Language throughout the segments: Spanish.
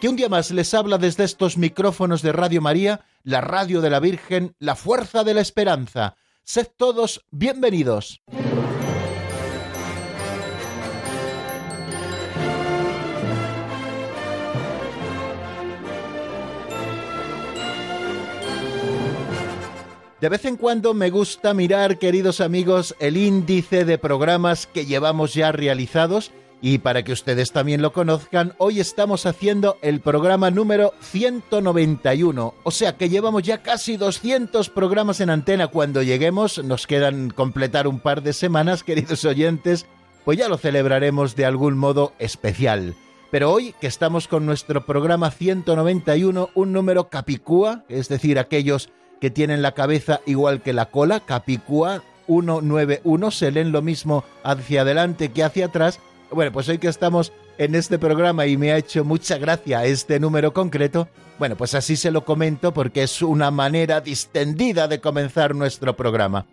que un día más les habla desde estos micrófonos de Radio María, la radio de la Virgen, la fuerza de la esperanza. Sed todos bienvenidos. De vez en cuando me gusta mirar, queridos amigos, el índice de programas que llevamos ya realizados y para que ustedes también lo conozcan, hoy estamos haciendo el programa número 191, o sea que llevamos ya casi 200 programas en antena cuando lleguemos, nos quedan completar un par de semanas, queridos oyentes, pues ya lo celebraremos de algún modo especial. Pero hoy que estamos con nuestro programa 191, un número capicúa, es decir, aquellos que tienen la cabeza igual que la cola, Capicúa 191, se leen lo mismo hacia adelante que hacia atrás. Bueno, pues hoy que estamos en este programa y me ha hecho mucha gracia este número concreto, bueno, pues así se lo comento porque es una manera distendida de comenzar nuestro programa.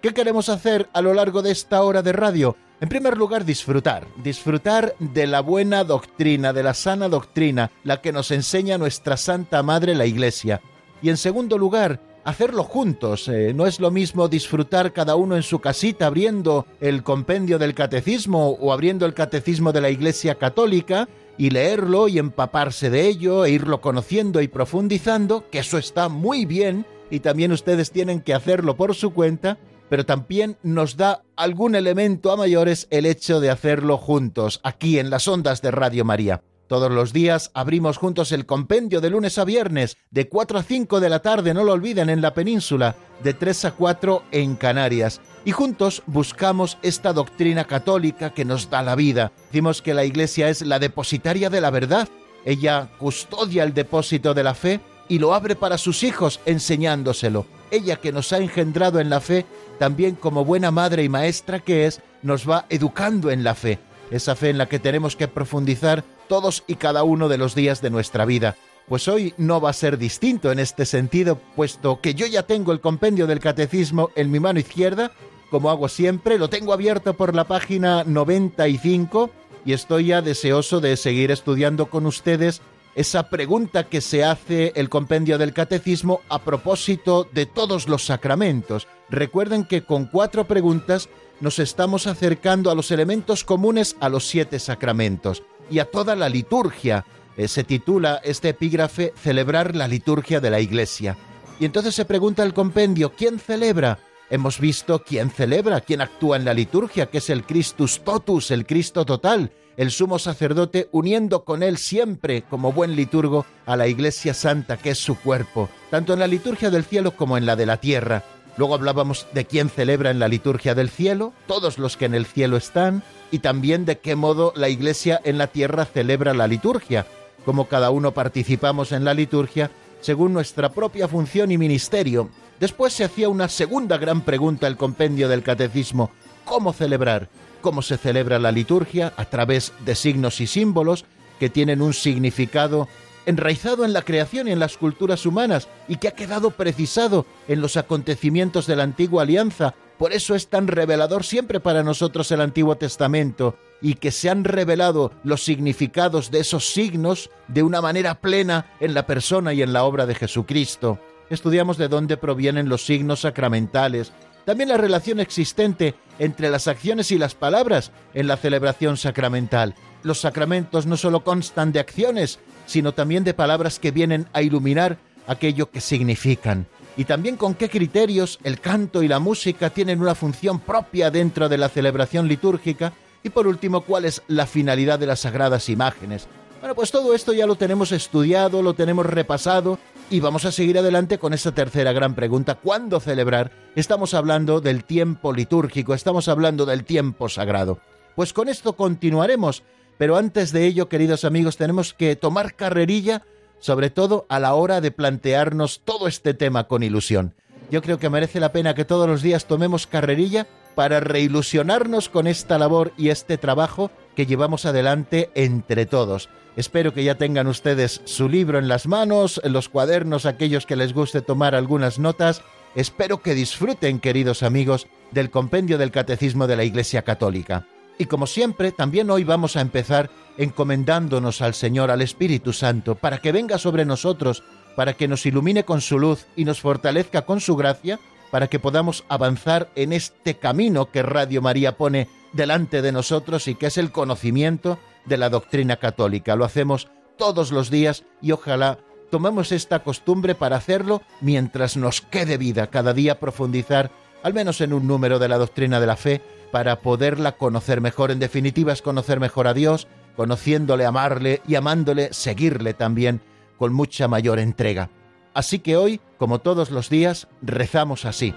¿Qué queremos hacer a lo largo de esta hora de radio? En primer lugar, disfrutar, disfrutar de la buena doctrina, de la sana doctrina, la que nos enseña nuestra Santa Madre la Iglesia. Y en segundo lugar, hacerlo juntos. Eh, no es lo mismo disfrutar cada uno en su casita abriendo el compendio del catecismo o abriendo el catecismo de la Iglesia Católica y leerlo y empaparse de ello e irlo conociendo y profundizando, que eso está muy bien y también ustedes tienen que hacerlo por su cuenta, pero también nos da algún elemento a mayores el hecho de hacerlo juntos, aquí en las ondas de Radio María. Todos los días abrimos juntos el compendio de lunes a viernes, de 4 a 5 de la tarde, no lo olviden, en la península, de 3 a 4 en Canarias. Y juntos buscamos esta doctrina católica que nos da la vida. Decimos que la Iglesia es la depositaria de la verdad. Ella custodia el depósito de la fe y lo abre para sus hijos enseñándoselo. Ella que nos ha engendrado en la fe, también como buena madre y maestra que es, nos va educando en la fe. Esa fe en la que tenemos que profundizar todos y cada uno de los días de nuestra vida. Pues hoy no va a ser distinto en este sentido, puesto que yo ya tengo el compendio del catecismo en mi mano izquierda, como hago siempre, lo tengo abierto por la página 95 y estoy ya deseoso de seguir estudiando con ustedes esa pregunta que se hace el compendio del catecismo a propósito de todos los sacramentos. Recuerden que con cuatro preguntas nos estamos acercando a los elementos comunes a los siete sacramentos y a toda la liturgia. Eh, se titula este epígrafe Celebrar la liturgia de la Iglesia. Y entonces se pregunta el compendio, ¿quién celebra? Hemos visto quién celebra, quién actúa en la liturgia, que es el Christus totus, el Cristo total, el sumo sacerdote uniendo con él siempre como buen liturgo a la Iglesia Santa, que es su cuerpo, tanto en la liturgia del cielo como en la de la tierra. Luego hablábamos de quién celebra en la liturgia del cielo, todos los que en el cielo están, y también de qué modo la Iglesia en la tierra celebra la liturgia, como cada uno participamos en la liturgia según nuestra propia función y ministerio. Después se hacía una segunda gran pregunta el compendio del catecismo, ¿cómo celebrar? ¿Cómo se celebra la liturgia? A través de signos y símbolos que tienen un significado enraizado en la creación y en las culturas humanas y que ha quedado precisado en los acontecimientos de la antigua alianza. Por eso es tan revelador siempre para nosotros el Antiguo Testamento y que se han revelado los significados de esos signos de una manera plena en la persona y en la obra de Jesucristo. Estudiamos de dónde provienen los signos sacramentales, también la relación existente entre las acciones y las palabras en la celebración sacramental. Los sacramentos no solo constan de acciones, sino también de palabras que vienen a iluminar aquello que significan. Y también con qué criterios el canto y la música tienen una función propia dentro de la celebración litúrgica. Y por último, cuál es la finalidad de las sagradas imágenes. Bueno, pues todo esto ya lo tenemos estudiado, lo tenemos repasado y vamos a seguir adelante con esta tercera gran pregunta. ¿Cuándo celebrar? Estamos hablando del tiempo litúrgico, estamos hablando del tiempo sagrado. Pues con esto continuaremos pero antes de ello, queridos amigos, tenemos que tomar carrerilla sobre todo a la hora de plantearnos todo este tema con ilusión. Yo creo que merece la pena que todos los días tomemos carrerilla para reilusionarnos con esta labor y este trabajo que llevamos adelante entre todos. Espero que ya tengan ustedes su libro en las manos, los cuadernos, aquellos que les guste tomar algunas notas. Espero que disfruten, queridos amigos, del compendio del Catecismo de la Iglesia Católica. Y como siempre, también hoy vamos a empezar encomendándonos al Señor, al Espíritu Santo, para que venga sobre nosotros, para que nos ilumine con su luz y nos fortalezca con su gracia, para que podamos avanzar en este camino que Radio María pone delante de nosotros y que es el conocimiento de la doctrina católica. Lo hacemos todos los días y ojalá tomemos esta costumbre para hacerlo mientras nos quede vida, cada día profundizar al menos en un número de la doctrina de la fe para poderla conocer mejor. En definitiva es conocer mejor a Dios, conociéndole, amarle y amándole, seguirle también con mucha mayor entrega. Así que hoy, como todos los días, rezamos así.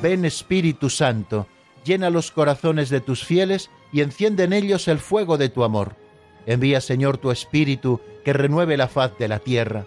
Ven Espíritu Santo, llena los corazones de tus fieles y enciende en ellos el fuego de tu amor. Envía, Señor, tu Espíritu, que renueve la faz de la tierra.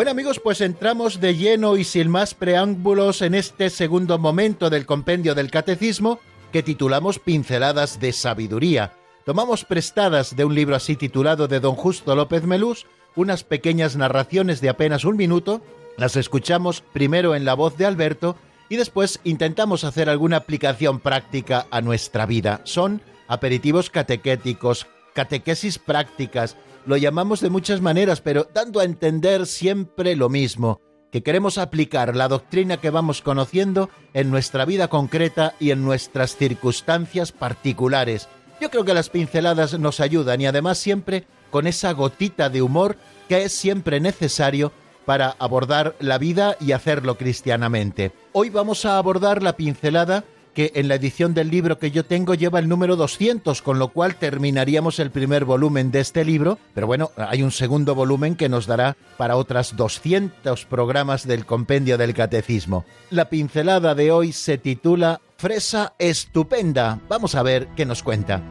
Bueno amigos, pues entramos de lleno y sin más preámbulos en este segundo momento del compendio del catecismo que titulamos Pinceladas de Sabiduría. Tomamos prestadas de un libro así titulado de don Justo López Melús unas pequeñas narraciones de apenas un minuto, las escuchamos primero en la voz de Alberto y después intentamos hacer alguna aplicación práctica a nuestra vida. Son aperitivos catequéticos, catequesis prácticas, lo llamamos de muchas maneras, pero dando a entender siempre lo mismo, que queremos aplicar la doctrina que vamos conociendo en nuestra vida concreta y en nuestras circunstancias particulares. Yo creo que las pinceladas nos ayudan y además siempre con esa gotita de humor que es siempre necesario para abordar la vida y hacerlo cristianamente. Hoy vamos a abordar la pincelada que en la edición del libro que yo tengo lleva el número 200, con lo cual terminaríamos el primer volumen de este libro, pero bueno, hay un segundo volumen que nos dará para otras 200 programas del compendio del catecismo. La pincelada de hoy se titula Fresa estupenda. Vamos a ver qué nos cuenta.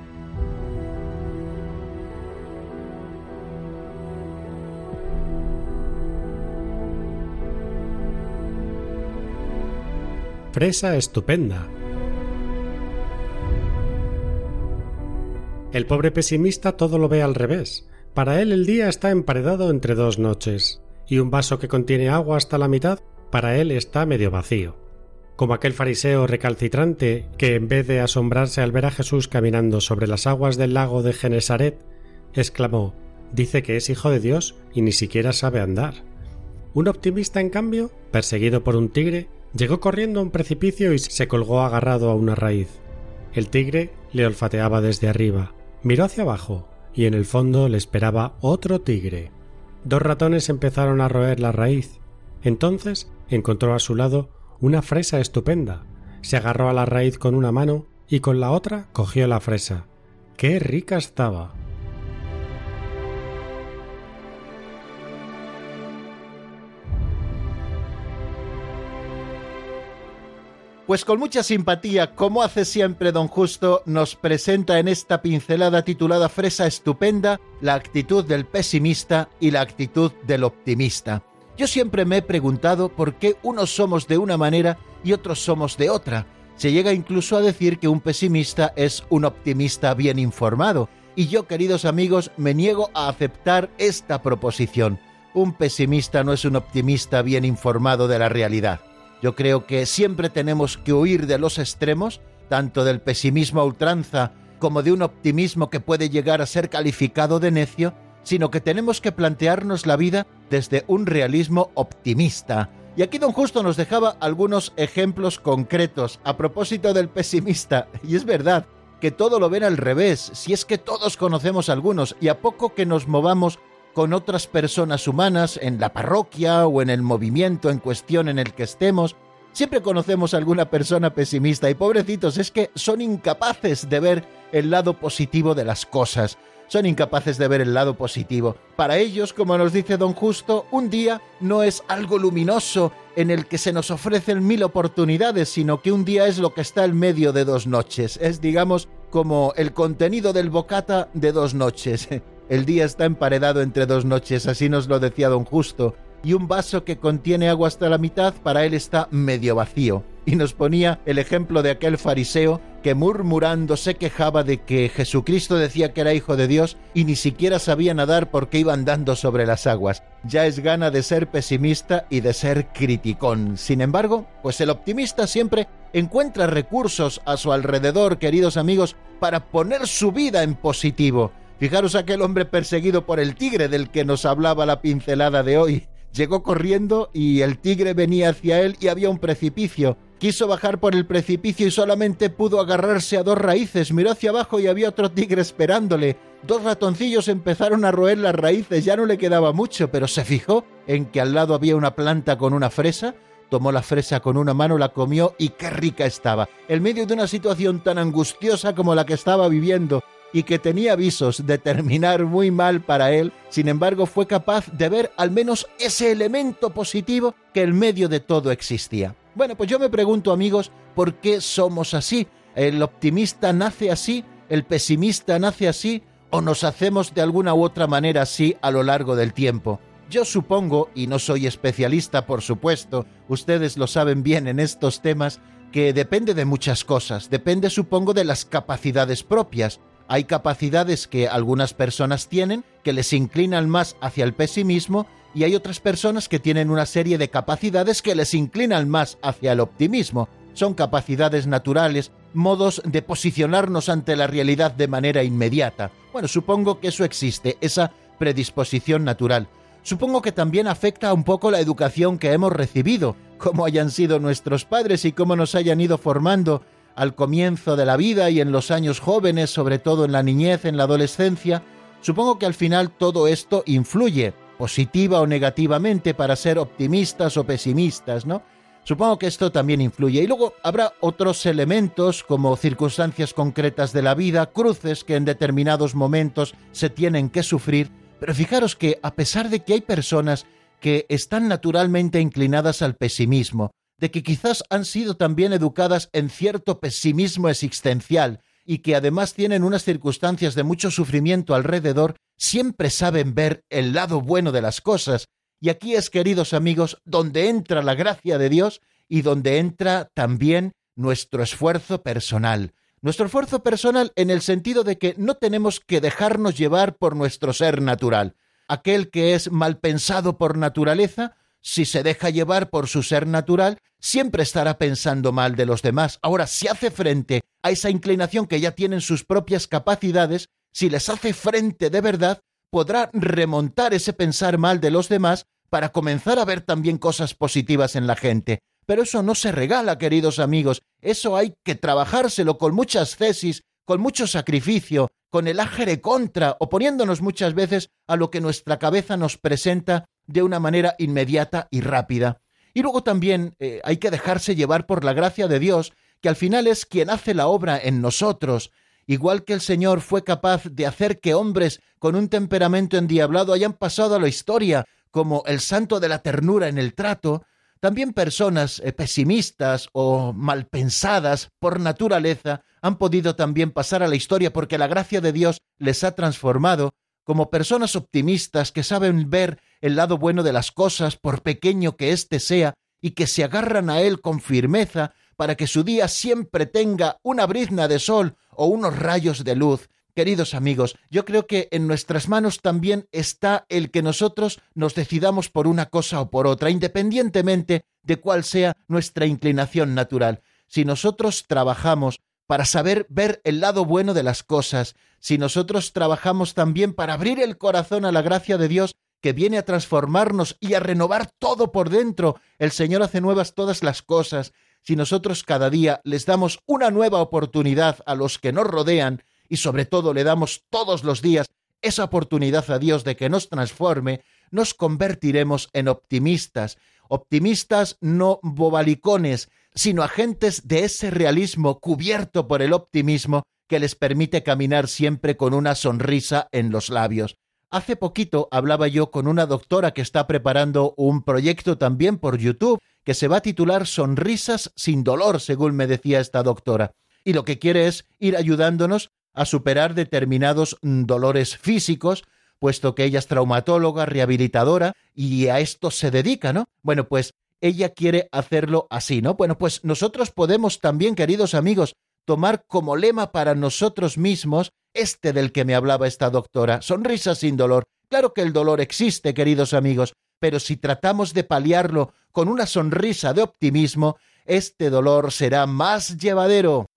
Fresa estupenda. El pobre pesimista todo lo ve al revés. Para él el día está emparedado entre dos noches, y un vaso que contiene agua hasta la mitad, para él está medio vacío. Como aquel fariseo recalcitrante que, en vez de asombrarse al ver a Jesús caminando sobre las aguas del lago de Genesaret, exclamó Dice que es hijo de Dios y ni siquiera sabe andar. Un optimista, en cambio, perseguido por un tigre, llegó corriendo a un precipicio y se colgó agarrado a una raíz. El tigre le olfateaba desde arriba, Miró hacia abajo y en el fondo le esperaba otro tigre. Dos ratones empezaron a roer la raíz. Entonces encontró a su lado una fresa estupenda. Se agarró a la raíz con una mano y con la otra cogió la fresa. ¡Qué rica estaba! Pues con mucha simpatía, como hace siempre don Justo, nos presenta en esta pincelada titulada Fresa Estupenda la actitud del pesimista y la actitud del optimista. Yo siempre me he preguntado por qué unos somos de una manera y otros somos de otra. Se llega incluso a decir que un pesimista es un optimista bien informado, y yo, queridos amigos, me niego a aceptar esta proposición. Un pesimista no es un optimista bien informado de la realidad. Yo creo que siempre tenemos que huir de los extremos, tanto del pesimismo a ultranza como de un optimismo que puede llegar a ser calificado de necio, sino que tenemos que plantearnos la vida desde un realismo optimista, Y aquí don Justo nos dejaba algunos ejemplos concretos a propósito del pesimista. Y es verdad que todo lo ven al revés, si es que todos conocemos algunos, y a poco que nos movamos con otras personas humanas en la parroquia o en el movimiento en cuestión en el que estemos, siempre conocemos alguna persona pesimista y pobrecitos es que son incapaces de ver el lado positivo de las cosas son incapaces de ver el lado positivo. Para ellos, como nos dice don Justo, un día no es algo luminoso en el que se nos ofrecen mil oportunidades, sino que un día es lo que está en medio de dos noches. Es, digamos, como el contenido del bocata de dos noches. El día está emparedado entre dos noches, así nos lo decía don Justo, y un vaso que contiene agua hasta la mitad para él está medio vacío y nos ponía el ejemplo de aquel fariseo que murmurando se quejaba de que Jesucristo decía que era hijo de Dios y ni siquiera sabía nadar porque iba andando sobre las aguas. Ya es gana de ser pesimista y de ser criticón. Sin embargo, pues el optimista siempre encuentra recursos a su alrededor, queridos amigos, para poner su vida en positivo. Fijaros aquel hombre perseguido por el tigre del que nos hablaba la pincelada de hoy. Llegó corriendo y el tigre venía hacia él y había un precipicio. Quiso bajar por el precipicio y solamente pudo agarrarse a dos raíces. Miró hacia abajo y había otro tigre esperándole. Dos ratoncillos empezaron a roer las raíces, ya no le quedaba mucho, pero se fijó en que al lado había una planta con una fresa, tomó la fresa con una mano, la comió y qué rica estaba. En medio de una situación tan angustiosa como la que estaba viviendo, y que tenía avisos de terminar muy mal para él, sin embargo fue capaz de ver al menos ese elemento positivo que en medio de todo existía. Bueno, pues yo me pregunto amigos, ¿por qué somos así? ¿El optimista nace así? ¿El pesimista nace así? ¿O nos hacemos de alguna u otra manera así a lo largo del tiempo? Yo supongo, y no soy especialista por supuesto, ustedes lo saben bien en estos temas, que depende de muchas cosas, depende supongo de las capacidades propias, hay capacidades que algunas personas tienen que les inclinan más hacia el pesimismo y hay otras personas que tienen una serie de capacidades que les inclinan más hacia el optimismo. Son capacidades naturales, modos de posicionarnos ante la realidad de manera inmediata. Bueno, supongo que eso existe, esa predisposición natural. Supongo que también afecta un poco la educación que hemos recibido, cómo hayan sido nuestros padres y cómo nos hayan ido formando al comienzo de la vida y en los años jóvenes, sobre todo en la niñez, en la adolescencia, supongo que al final todo esto influye, positiva o negativamente, para ser optimistas o pesimistas, ¿no? Supongo que esto también influye. Y luego habrá otros elementos como circunstancias concretas de la vida, cruces que en determinados momentos se tienen que sufrir. Pero fijaros que a pesar de que hay personas que están naturalmente inclinadas al pesimismo, de que quizás han sido también educadas en cierto pesimismo existencial y que además tienen unas circunstancias de mucho sufrimiento alrededor, siempre saben ver el lado bueno de las cosas. Y aquí es, queridos amigos, donde entra la gracia de Dios y donde entra también nuestro esfuerzo personal. Nuestro esfuerzo personal en el sentido de que no tenemos que dejarnos llevar por nuestro ser natural. Aquel que es mal pensado por naturaleza si se deja llevar por su ser natural, siempre estará pensando mal de los demás. Ahora, si hace frente a esa inclinación que ya tienen sus propias capacidades, si les hace frente de verdad, podrá remontar ese pensar mal de los demás para comenzar a ver también cosas positivas en la gente. Pero eso no se regala, queridos amigos, eso hay que trabajárselo con muchas tesis, con mucho sacrificio, con el ágere contra, oponiéndonos muchas veces a lo que nuestra cabeza nos presenta de una manera inmediata y rápida. Y luego también eh, hay que dejarse llevar por la gracia de Dios, que al final es quien hace la obra en nosotros, igual que el Señor fue capaz de hacer que hombres con un temperamento endiablado hayan pasado a la historia como el santo de la ternura en el trato, también personas eh, pesimistas o malpensadas por naturaleza han podido también pasar a la historia porque la gracia de Dios les ha transformado como personas optimistas que saben ver el lado bueno de las cosas, por pequeño que éste sea, y que se agarran a él con firmeza para que su día siempre tenga una brizna de sol o unos rayos de luz. Queridos amigos, yo creo que en nuestras manos también está el que nosotros nos decidamos por una cosa o por otra, independientemente de cuál sea nuestra inclinación natural. Si nosotros trabajamos para saber ver el lado bueno de las cosas, si nosotros trabajamos también para abrir el corazón a la gracia de Dios, que viene a transformarnos y a renovar todo por dentro. El Señor hace nuevas todas las cosas. Si nosotros cada día les damos una nueva oportunidad a los que nos rodean y sobre todo le damos todos los días esa oportunidad a Dios de que nos transforme, nos convertiremos en optimistas, optimistas no bobalicones, sino agentes de ese realismo cubierto por el optimismo que les permite caminar siempre con una sonrisa en los labios. Hace poquito hablaba yo con una doctora que está preparando un proyecto también por YouTube que se va a titular Sonrisas sin dolor, según me decía esta doctora. Y lo que quiere es ir ayudándonos a superar determinados mm, dolores físicos, puesto que ella es traumatóloga, rehabilitadora, y a esto se dedica, ¿no? Bueno, pues ella quiere hacerlo así, ¿no? Bueno, pues nosotros podemos también, queridos amigos, tomar como lema para nosotros mismos este del que me hablaba esta doctora, sonrisa sin dolor. Claro que el dolor existe, queridos amigos, pero si tratamos de paliarlo con una sonrisa de optimismo, este dolor será más llevadero.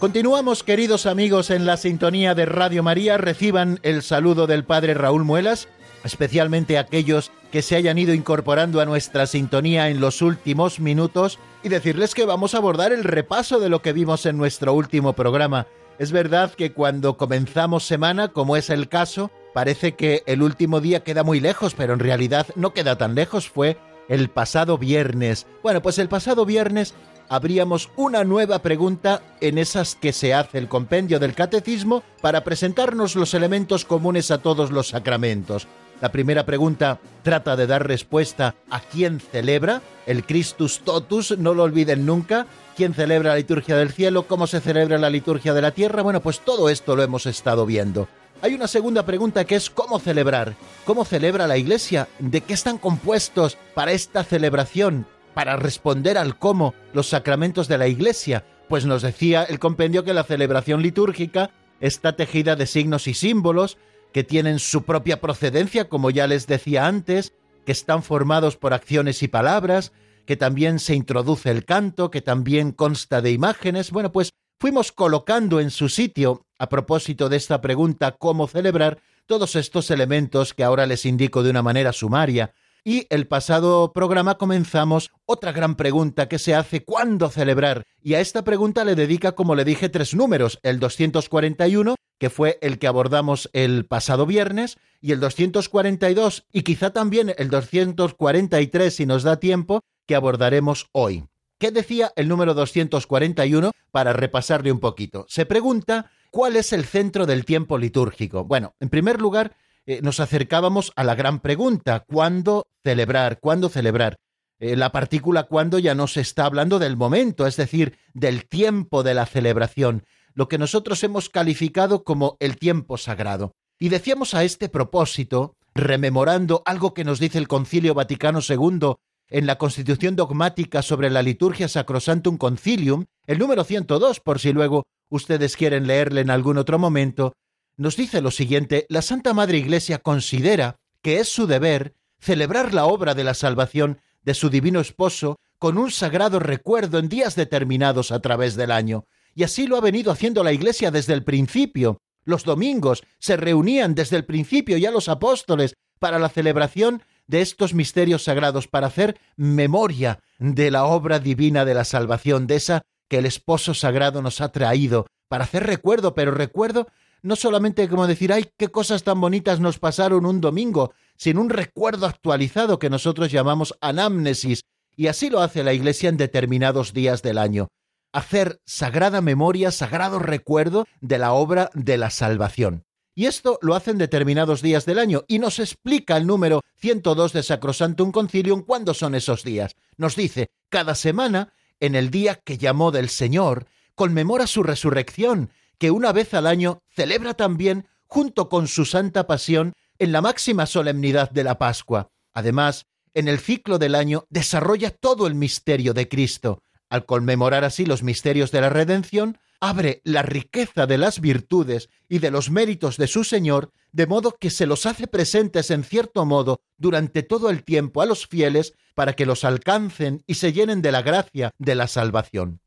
Continuamos, queridos amigos, en la sintonía de Radio María. Reciban el saludo del Padre Raúl Muelas, especialmente aquellos que se hayan ido incorporando a nuestra sintonía en los últimos minutos, y decirles que vamos a abordar el repaso de lo que vimos en nuestro último programa. Es verdad que cuando comenzamos semana, como es el caso, parece que el último día queda muy lejos, pero en realidad no queda tan lejos, fue el pasado viernes. Bueno, pues el pasado viernes habríamos una nueva pregunta en esas que se hace el compendio del catecismo para presentarnos los elementos comunes a todos los sacramentos. La primera pregunta trata de dar respuesta a quién celebra, el Christus Totus, no lo olviden nunca, quién celebra la liturgia del cielo, cómo se celebra la liturgia de la tierra, bueno, pues todo esto lo hemos estado viendo. Hay una segunda pregunta que es cómo celebrar, cómo celebra la Iglesia, de qué están compuestos para esta celebración, para responder al cómo los sacramentos de la Iglesia, pues nos decía el compendio que la celebración litúrgica está tejida de signos y símbolos que tienen su propia procedencia, como ya les decía antes, que están formados por acciones y palabras, que también se introduce el canto, que también consta de imágenes. Bueno, pues fuimos colocando en su sitio, a propósito de esta pregunta, ¿cómo celebrar? todos estos elementos que ahora les indico de una manera sumaria. Y el pasado programa comenzamos otra gran pregunta que se hace ¿cuándo celebrar? Y a esta pregunta le dedica, como le dije, tres números, el 241, que fue el que abordamos el pasado viernes, y el 242, y quizá también el 243, si nos da tiempo, que abordaremos hoy. ¿Qué decía el número 241 para repasarle un poquito? Se pregunta ¿cuál es el centro del tiempo litúrgico? Bueno, en primer lugar, eh, nos acercábamos a la gran pregunta, ¿cuándo celebrar? ¿Cuándo celebrar? Eh, la partícula cuándo ya no se está hablando del momento, es decir, del tiempo de la celebración, lo que nosotros hemos calificado como el tiempo sagrado. Y decíamos a este propósito, rememorando algo que nos dice el Concilio Vaticano II en la Constitución dogmática sobre la liturgia Sacrosantum Concilium, el número 102, por si luego ustedes quieren leerle en algún otro momento, nos dice lo siguiente, la Santa Madre Iglesia considera que es su deber celebrar la obra de la salvación de su divino esposo con un sagrado recuerdo en días determinados a través del año. Y así lo ha venido haciendo la Iglesia desde el principio. Los domingos se reunían desde el principio ya los apóstoles para la celebración de estos misterios sagrados, para hacer memoria de la obra divina de la salvación, de esa que el esposo sagrado nos ha traído, para hacer recuerdo, pero recuerdo no solamente como decir, ay, qué cosas tan bonitas nos pasaron un domingo, sino un recuerdo actualizado que nosotros llamamos anamnesis, y así lo hace la Iglesia en determinados días del año. Hacer sagrada memoria, sagrado recuerdo de la obra de la salvación. Y esto lo hacen determinados días del año, y nos explica el número 102 de Sacrosantum Concilium cuándo son esos días. Nos dice, cada semana, en el día que llamó del Señor, conmemora su resurrección que una vez al año celebra también, junto con su Santa Pasión, en la máxima solemnidad de la Pascua. Además, en el ciclo del año desarrolla todo el misterio de Cristo. al conmemorar así los misterios de la redención, abre la riqueza de las virtudes y de los méritos de su Señor, de modo que se los hace presentes en cierto modo durante todo el tiempo a los fieles para que los alcancen y se llenen de la gracia de la salvación.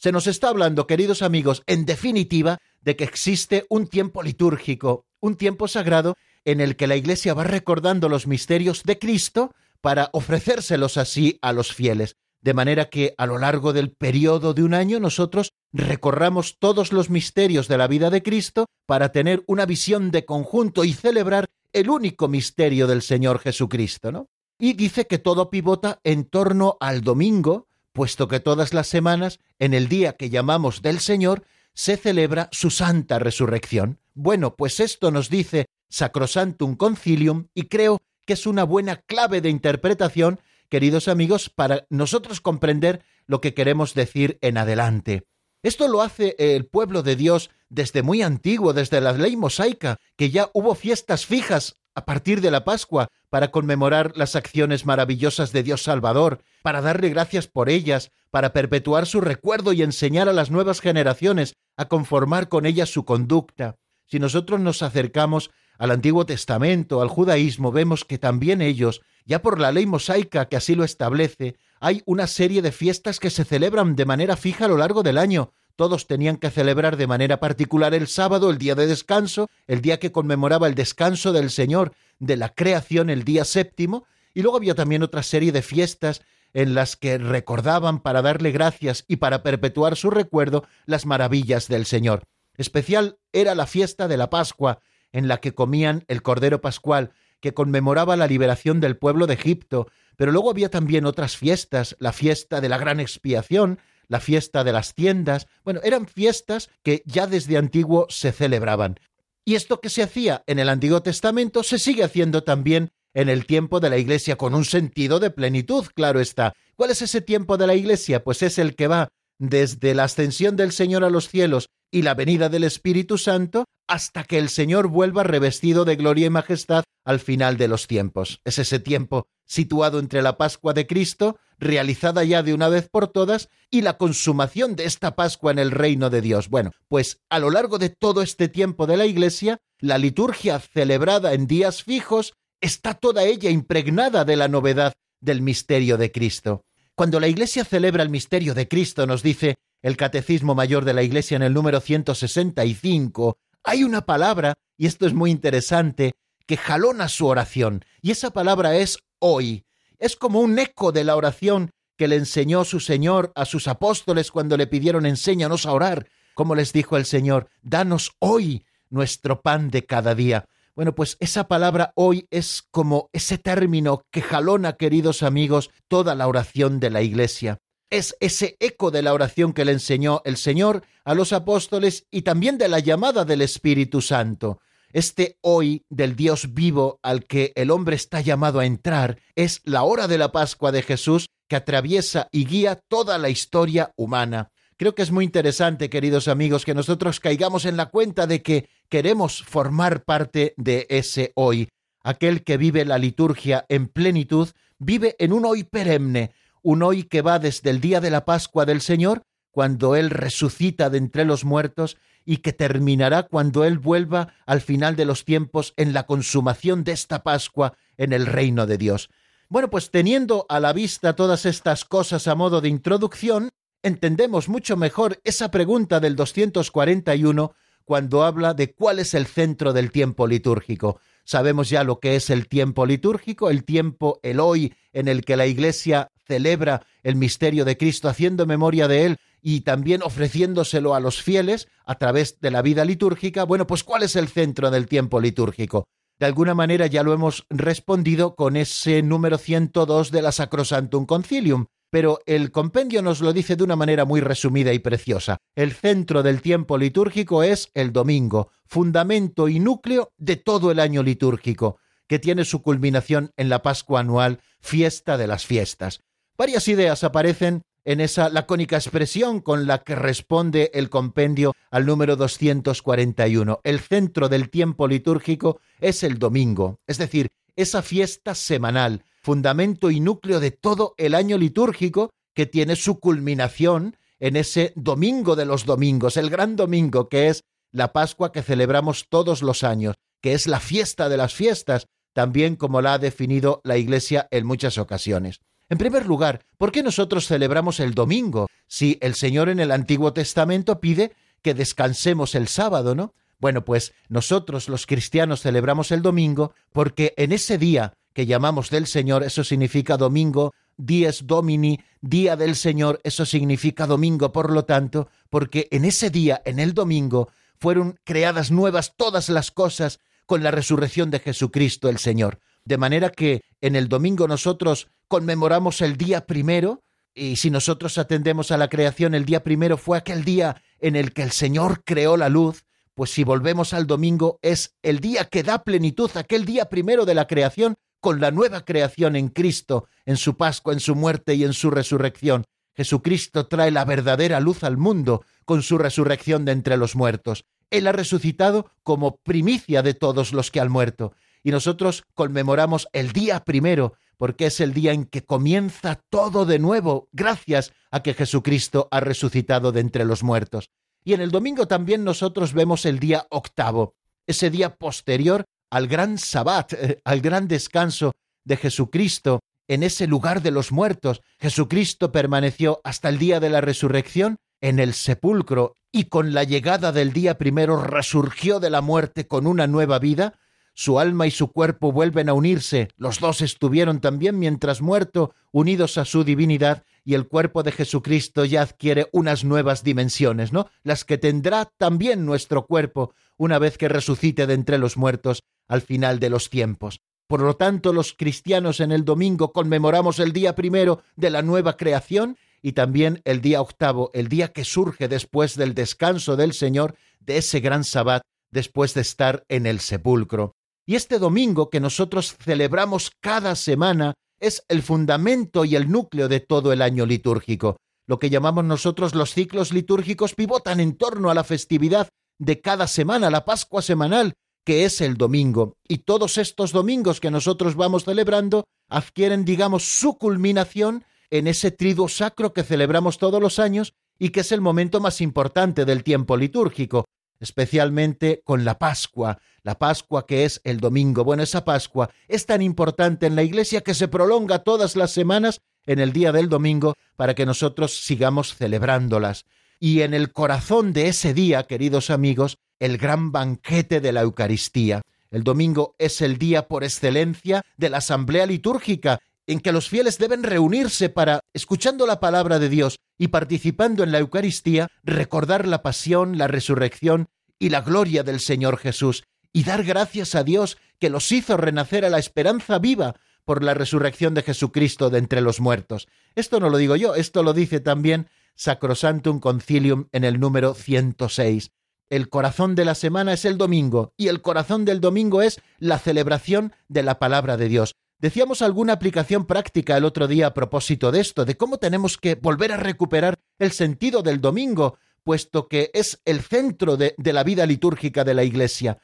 Se nos está hablando, queridos amigos, en definitiva, de que existe un tiempo litúrgico, un tiempo sagrado en el que la Iglesia va recordando los misterios de Cristo para ofrecérselos así a los fieles de manera que a lo largo del periodo de un año nosotros recorramos todos los misterios de la vida de Cristo para tener una visión de conjunto y celebrar el único misterio del Señor Jesucristo, ¿no? Y dice que todo pivota en torno al domingo, puesto que todas las semanas, en el día que llamamos del Señor, se celebra su santa resurrección. Bueno, pues esto nos dice Sacrosantum Concilium y creo que es una buena clave de interpretación queridos amigos, para nosotros comprender lo que queremos decir en adelante. Esto lo hace el pueblo de Dios desde muy antiguo, desde la ley mosaica, que ya hubo fiestas fijas a partir de la Pascua para conmemorar las acciones maravillosas de Dios Salvador, para darle gracias por ellas, para perpetuar su recuerdo y enseñar a las nuevas generaciones a conformar con ellas su conducta. Si nosotros nos acercamos al Antiguo Testamento, al judaísmo, vemos que también ellos ya por la ley mosaica que así lo establece, hay una serie de fiestas que se celebran de manera fija a lo largo del año. Todos tenían que celebrar de manera particular el sábado, el día de descanso, el día que conmemoraba el descanso del Señor de la creación, el día séptimo, y luego había también otra serie de fiestas en las que recordaban para darle gracias y para perpetuar su recuerdo las maravillas del Señor. Especial era la fiesta de la Pascua, en la que comían el Cordero Pascual, que conmemoraba la liberación del pueblo de Egipto, pero luego había también otras fiestas, la fiesta de la gran expiación, la fiesta de las tiendas, bueno, eran fiestas que ya desde antiguo se celebraban. Y esto que se hacía en el Antiguo Testamento se sigue haciendo también en el tiempo de la Iglesia con un sentido de plenitud, claro está. ¿Cuál es ese tiempo de la Iglesia? Pues es el que va desde la ascensión del Señor a los cielos y la venida del Espíritu Santo hasta que el Señor vuelva revestido de gloria y majestad al final de los tiempos. Es ese tiempo situado entre la Pascua de Cristo, realizada ya de una vez por todas, y la consumación de esta Pascua en el reino de Dios. Bueno, pues a lo largo de todo este tiempo de la Iglesia, la liturgia celebrada en días fijos está toda ella impregnada de la novedad del misterio de Cristo. Cuando la Iglesia celebra el misterio de Cristo, nos dice el Catecismo Mayor de la Iglesia en el número 165, hay una palabra, y esto es muy interesante, que jalona su oración, y esa palabra es hoy. Es como un eco de la oración que le enseñó su Señor a sus apóstoles cuando le pidieron enséñanos a orar, como les dijo el Señor, danos hoy nuestro pan de cada día. Bueno, pues esa palabra hoy es como ese término que jalona, queridos amigos, toda la oración de la Iglesia es ese eco de la oración que le enseñó el Señor a los apóstoles y también de la llamada del Espíritu Santo. Este hoy del Dios vivo al que el hombre está llamado a entrar es la hora de la Pascua de Jesús que atraviesa y guía toda la historia humana. Creo que es muy interesante, queridos amigos, que nosotros caigamos en la cuenta de que queremos formar parte de ese hoy. Aquel que vive la liturgia en plenitud vive en un hoy perenne, un hoy que va desde el día de la Pascua del Señor, cuando Él resucita de entre los muertos, y que terminará cuando Él vuelva al final de los tiempos en la consumación de esta Pascua en el reino de Dios. Bueno, pues teniendo a la vista todas estas cosas a modo de introducción, entendemos mucho mejor esa pregunta del 241 cuando habla de cuál es el centro del tiempo litúrgico. Sabemos ya lo que es el tiempo litúrgico, el tiempo, el hoy, en el que la Iglesia celebra el misterio de Cristo haciendo memoria de él y también ofreciéndoselo a los fieles a través de la vida litúrgica, bueno, pues ¿cuál es el centro del tiempo litúrgico? De alguna manera ya lo hemos respondido con ese número 102 de la Sacrosantum Concilium, pero el compendio nos lo dice de una manera muy resumida y preciosa. El centro del tiempo litúrgico es el domingo, fundamento y núcleo de todo el año litúrgico, que tiene su culminación en la Pascua anual, fiesta de las fiestas. Varias ideas aparecen en esa lacónica expresión con la que responde el compendio al número 241. El centro del tiempo litúrgico es el domingo, es decir, esa fiesta semanal, fundamento y núcleo de todo el año litúrgico que tiene su culminación en ese domingo de los domingos, el gran domingo que es la Pascua que celebramos todos los años, que es la fiesta de las fiestas, también como la ha definido la Iglesia en muchas ocasiones. En primer lugar, ¿por qué nosotros celebramos el domingo si el Señor en el Antiguo Testamento pide que descansemos el sábado, ¿no? Bueno, pues nosotros los cristianos celebramos el domingo porque en ese día que llamamos del Señor, eso significa domingo, dies domini, día del Señor, eso significa domingo, por lo tanto, porque en ese día, en el domingo, fueron creadas nuevas todas las cosas con la resurrección de Jesucristo el Señor. De manera que en el domingo nosotros conmemoramos el día primero, y si nosotros atendemos a la creación, el día primero fue aquel día en el que el Señor creó la luz, pues si volvemos al domingo es el día que da plenitud, aquel día primero de la creación, con la nueva creación en Cristo, en su Pascua, en su muerte y en su resurrección. Jesucristo trae la verdadera luz al mundo con su resurrección de entre los muertos. Él ha resucitado como primicia de todos los que han muerto. Y nosotros conmemoramos el día primero, porque es el día en que comienza todo de nuevo, gracias a que Jesucristo ha resucitado de entre los muertos. Y en el domingo también nosotros vemos el día octavo, ese día posterior al gran sabbat, eh, al gran descanso de Jesucristo en ese lugar de los muertos. Jesucristo permaneció hasta el día de la resurrección en el sepulcro y con la llegada del día primero resurgió de la muerte con una nueva vida. Su alma y su cuerpo vuelven a unirse. Los dos estuvieron también mientras muerto, unidos a su divinidad, y el cuerpo de Jesucristo ya adquiere unas nuevas dimensiones, ¿no? Las que tendrá también nuestro cuerpo una vez que resucite de entre los muertos al final de los tiempos. Por lo tanto, los cristianos en el domingo conmemoramos el día primero de la nueva creación y también el día octavo, el día que surge después del descanso del Señor, de ese gran sabbat, después de estar en el sepulcro. Y este domingo que nosotros celebramos cada semana es el fundamento y el núcleo de todo el año litúrgico. Lo que llamamos nosotros los ciclos litúrgicos pivotan en torno a la festividad de cada semana, la Pascua semanal, que es el domingo. Y todos estos domingos que nosotros vamos celebrando adquieren, digamos, su culminación en ese triduo sacro que celebramos todos los años y que es el momento más importante del tiempo litúrgico, especialmente con la Pascua, la Pascua que es el domingo. Bueno, esa Pascua es tan importante en la Iglesia que se prolonga todas las semanas en el día del domingo para que nosotros sigamos celebrándolas. Y en el corazón de ese día, queridos amigos, el gran banquete de la Eucaristía. El domingo es el día por excelencia de la asamblea litúrgica, en que los fieles deben reunirse para, escuchando la palabra de Dios y participando en la Eucaristía, recordar la pasión, la resurrección y la gloria del Señor Jesús, y dar gracias a Dios que los hizo renacer a la esperanza viva por la resurrección de Jesucristo de entre los muertos. Esto no lo digo yo, esto lo dice también Sacrosantum Concilium en el número 106. El corazón de la semana es el domingo y el corazón del domingo es la celebración de la palabra de Dios. Decíamos alguna aplicación práctica el otro día a propósito de esto, de cómo tenemos que volver a recuperar el sentido del domingo, puesto que es el centro de, de la vida litúrgica de la Iglesia.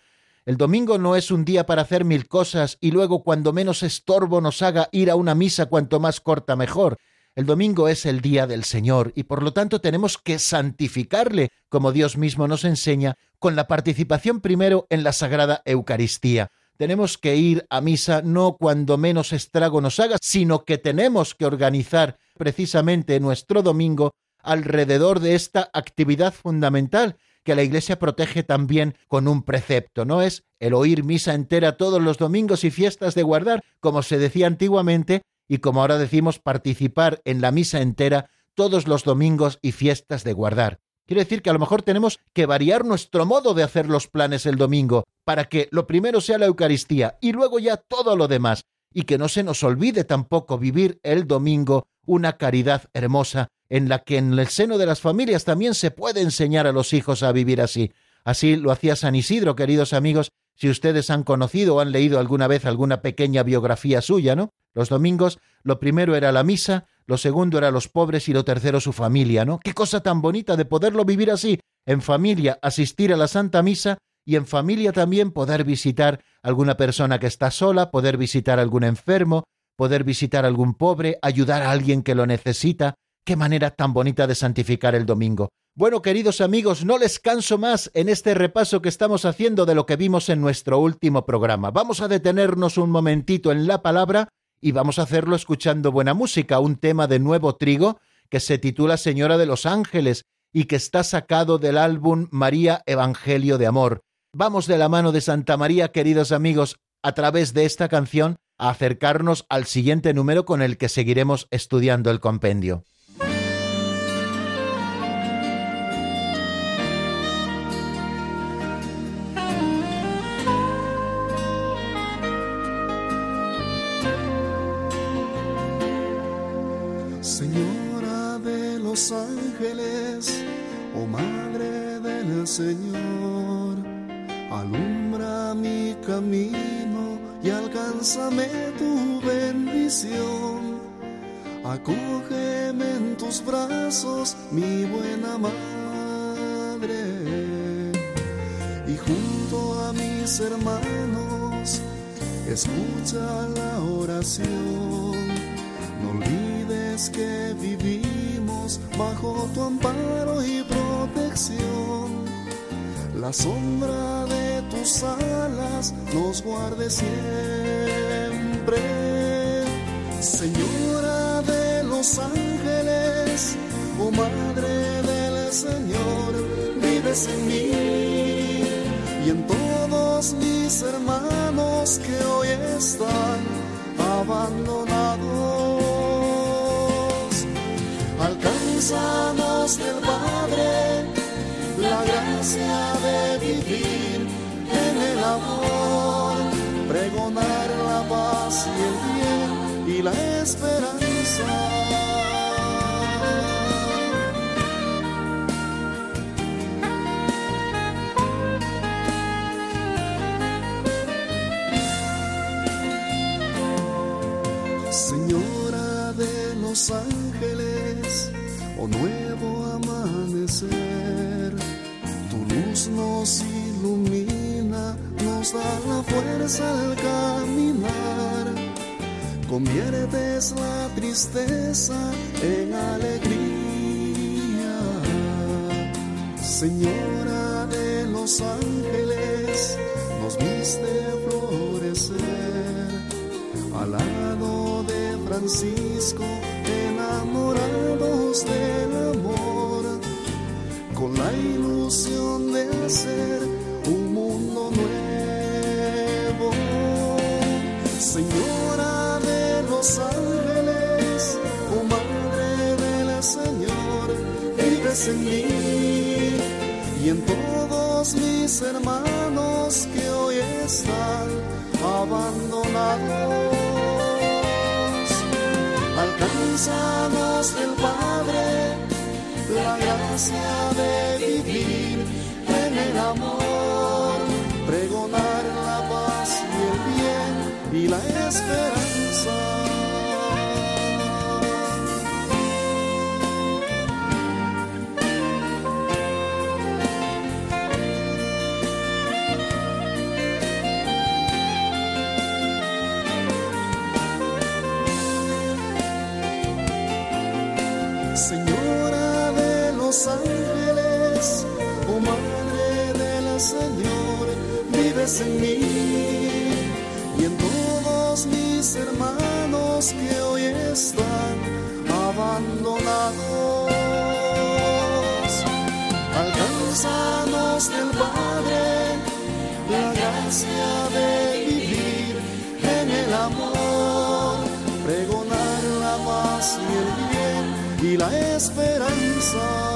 El domingo no es un día para hacer mil cosas y luego cuando menos estorbo nos haga ir a una misa cuanto más corta mejor. El domingo es el día del Señor y por lo tanto tenemos que santificarle, como Dios mismo nos enseña, con la participación primero en la Sagrada Eucaristía. Tenemos que ir a misa no cuando menos estrago nos haga, sino que tenemos que organizar precisamente nuestro domingo alrededor de esta actividad fundamental que la Iglesia protege también con un precepto, ¿no? Es el oír misa entera todos los domingos y fiestas de guardar, como se decía antiguamente, y como ahora decimos, participar en la misa entera todos los domingos y fiestas de guardar. Quiere decir que a lo mejor tenemos que variar nuestro modo de hacer los planes el domingo, para que lo primero sea la Eucaristía y luego ya todo lo demás, y que no se nos olvide tampoco vivir el domingo una caridad hermosa en la que en el seno de las familias también se puede enseñar a los hijos a vivir así. Así lo hacía San Isidro, queridos amigos, si ustedes han conocido o han leído alguna vez alguna pequeña biografía suya, ¿no? Los domingos lo primero era la misa, lo segundo era los pobres y lo tercero su familia, ¿no? Qué cosa tan bonita de poderlo vivir así, en familia asistir a la Santa Misa y en familia también poder visitar alguna persona que está sola, poder visitar algún enfermo, poder visitar algún pobre, ayudar a alguien que lo necesita. Qué manera tan bonita de santificar el domingo. Bueno, queridos amigos, no les canso más en este repaso que estamos haciendo de lo que vimos en nuestro último programa. Vamos a detenernos un momentito en la palabra y vamos a hacerlo escuchando buena música, un tema de nuevo trigo que se titula Señora de los Ángeles y que está sacado del álbum María Evangelio de Amor. Vamos de la mano de Santa María, queridos amigos, a través de esta canción a acercarnos al siguiente número con el que seguiremos estudiando el compendio. Señora de los ángeles, oh Madre del Señor, y alcánzame tu bendición. Acógeme en tus brazos, mi buena madre, y junto a mis hermanos, escucha la oración. No olvides que vivimos bajo tu amparo y protección la sombra de tus alas nos guarde siempre. Señora de los ángeles, oh Madre del Señor, vives en mí y en todos mis hermanos que hoy están abandonados. Alcánzanos del Padre la gracia los ángeles, oh nuevo amanecer luz nos ilumina, nos da la fuerza al caminar. Conviertes la tristeza en alegría. Señora de los ángeles, nos viste florecer. Al lado de Francisco, enamorados del amor con la ilusión de hacer un mundo nuevo. Señora de los ángeles, oh Madre del Señor, vives en mí y en todos mis hermanos que hoy están abandonados. Alcanzamos el Padre la gracia de vivir en el amor, pregonar la paz y el bien y la esperanza. En mí y en todos mis hermanos que hoy están abandonados. Alcanzanos del Padre la gracia de vivir en el amor, pregonar la paz y el bien y la esperanza.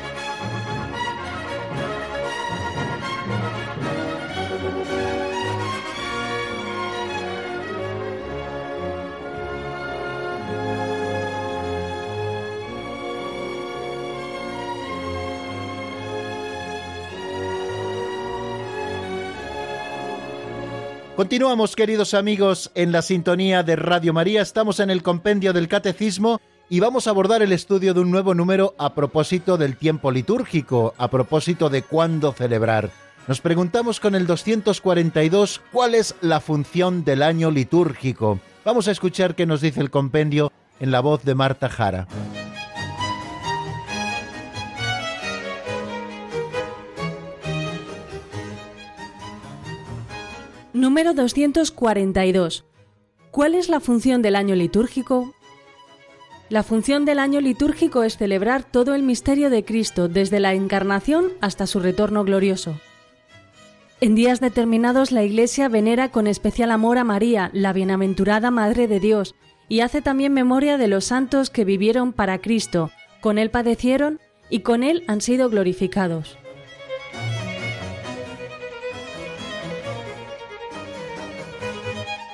Continuamos, queridos amigos, en la sintonía de Radio María. Estamos en el compendio del Catecismo y vamos a abordar el estudio de un nuevo número a propósito del tiempo litúrgico, a propósito de cuándo celebrar. Nos preguntamos con el 242 cuál es la función del año litúrgico. Vamos a escuchar qué nos dice el compendio en la voz de Marta Jara. Número 242. ¿Cuál es la función del año litúrgico? La función del año litúrgico es celebrar todo el misterio de Cristo desde la encarnación hasta su retorno glorioso. En días determinados la Iglesia venera con especial amor a María, la bienaventurada Madre de Dios, y hace también memoria de los santos que vivieron para Cristo, con Él padecieron y con Él han sido glorificados.